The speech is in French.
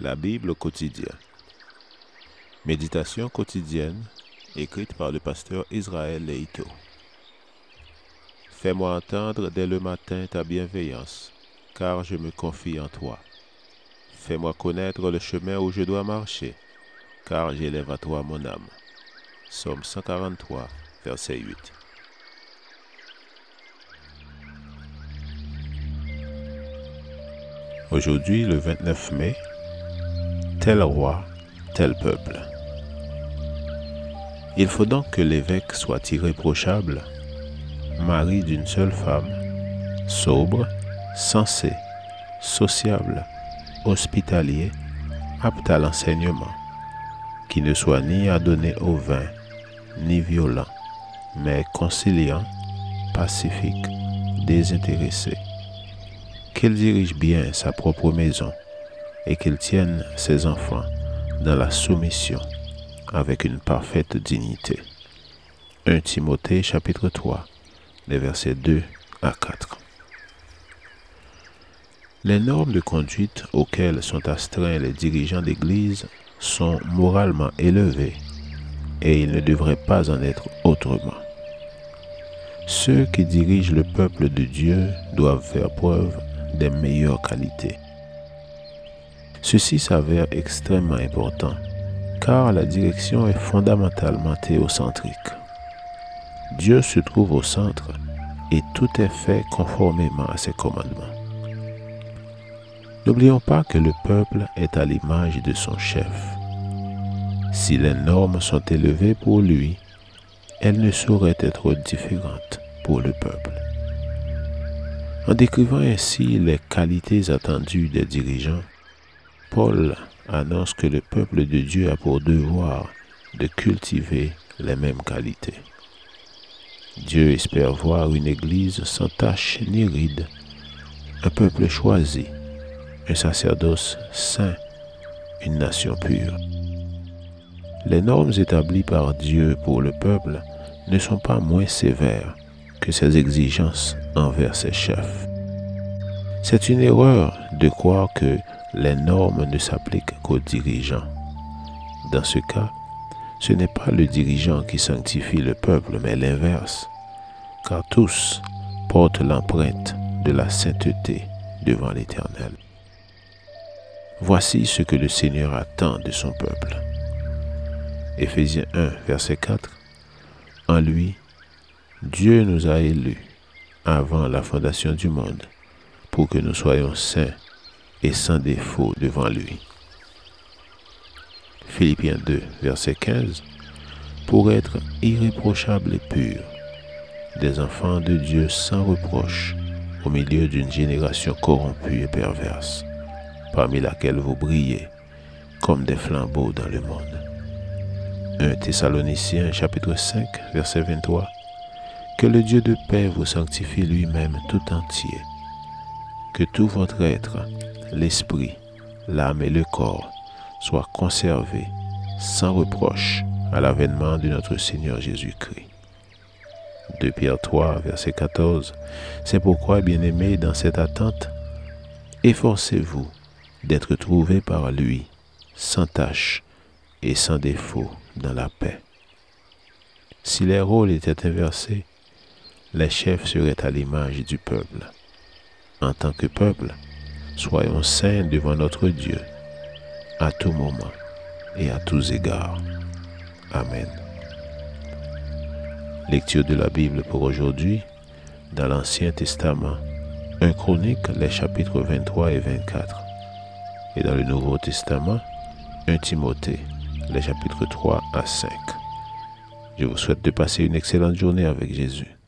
La Bible au quotidien. Méditation quotidienne écrite par le pasteur Israël Leito. Fais-moi entendre dès le matin ta bienveillance, car je me confie en toi. Fais-moi connaître le chemin où je dois marcher, car j'élève à toi mon âme. Somme 143, verset 8. Aujourd'hui, le 29 mai, tel roi, tel peuple. Il faut donc que l'évêque soit irréprochable, mari d'une seule femme, sobre, sensé, sociable, hospitalier, apte à l'enseignement, qui ne soit ni adonné au vin, ni violent, mais conciliant, pacifique, désintéressé, qu'il dirige bien sa propre maison, et qu'il tienne ses enfants dans la soumission avec une parfaite dignité. 1 Timothée chapitre 3, les versets 2 à 4. Les normes de conduite auxquelles sont astreints les dirigeants d'Église sont moralement élevées et il ne devrait pas en être autrement. Ceux qui dirigent le peuple de Dieu doivent faire preuve des meilleures qualités. Ceci s'avère extrêmement important car la direction est fondamentalement théocentrique. Dieu se trouve au centre et tout est fait conformément à ses commandements. N'oublions pas que le peuple est à l'image de son chef. Si les normes sont élevées pour lui, elles ne sauraient être différentes pour le peuple. En décrivant ainsi les qualités attendues des dirigeants, Paul annonce que le peuple de Dieu a pour devoir de cultiver les mêmes qualités. Dieu espère voir une Église sans tache ni ride, un peuple choisi, un sacerdoce saint, une nation pure. Les normes établies par Dieu pour le peuple ne sont pas moins sévères que ses exigences envers ses chefs. C'est une erreur de croire que les normes ne s'appliquent qu'aux dirigeants. Dans ce cas, ce n'est pas le dirigeant qui sanctifie le peuple, mais l'inverse, car tous portent l'empreinte de la sainteté devant l'Éternel. Voici ce que le Seigneur attend de son peuple. Éphésiens 1, verset 4. En lui, Dieu nous a élus avant la fondation du monde pour que nous soyons saints et sans défaut devant lui. Philippiens 2, verset 15, pour être irréprochable et pur, des enfants de Dieu sans reproche, au milieu d'une génération corrompue et perverse, parmi laquelle vous brillez comme des flambeaux dans le monde. 1 Thessaloniciens chapitre 5, verset 23, Que le Dieu de paix vous sanctifie lui-même tout entier, que tout votre être, l'esprit, l'âme et le corps soient conservés sans reproche à l'avènement de notre Seigneur Jésus-Christ. 2 Pierre 3, verset 14. C'est pourquoi, bien-aimés, dans cette attente, efforcez-vous d'être trouvés par lui, sans tache et sans défaut dans la paix. Si les rôles étaient inversés, les chefs seraient à l'image du peuple. En tant que peuple, soyons saints devant notre Dieu à tout moment et à tous égards. Amen. Lecture de la Bible pour aujourd'hui dans l'Ancien Testament, 1 Chronique, les chapitres 23 et 24. Et dans le Nouveau Testament, 1 Timothée, les chapitres 3 à 5. Je vous souhaite de passer une excellente journée avec Jésus.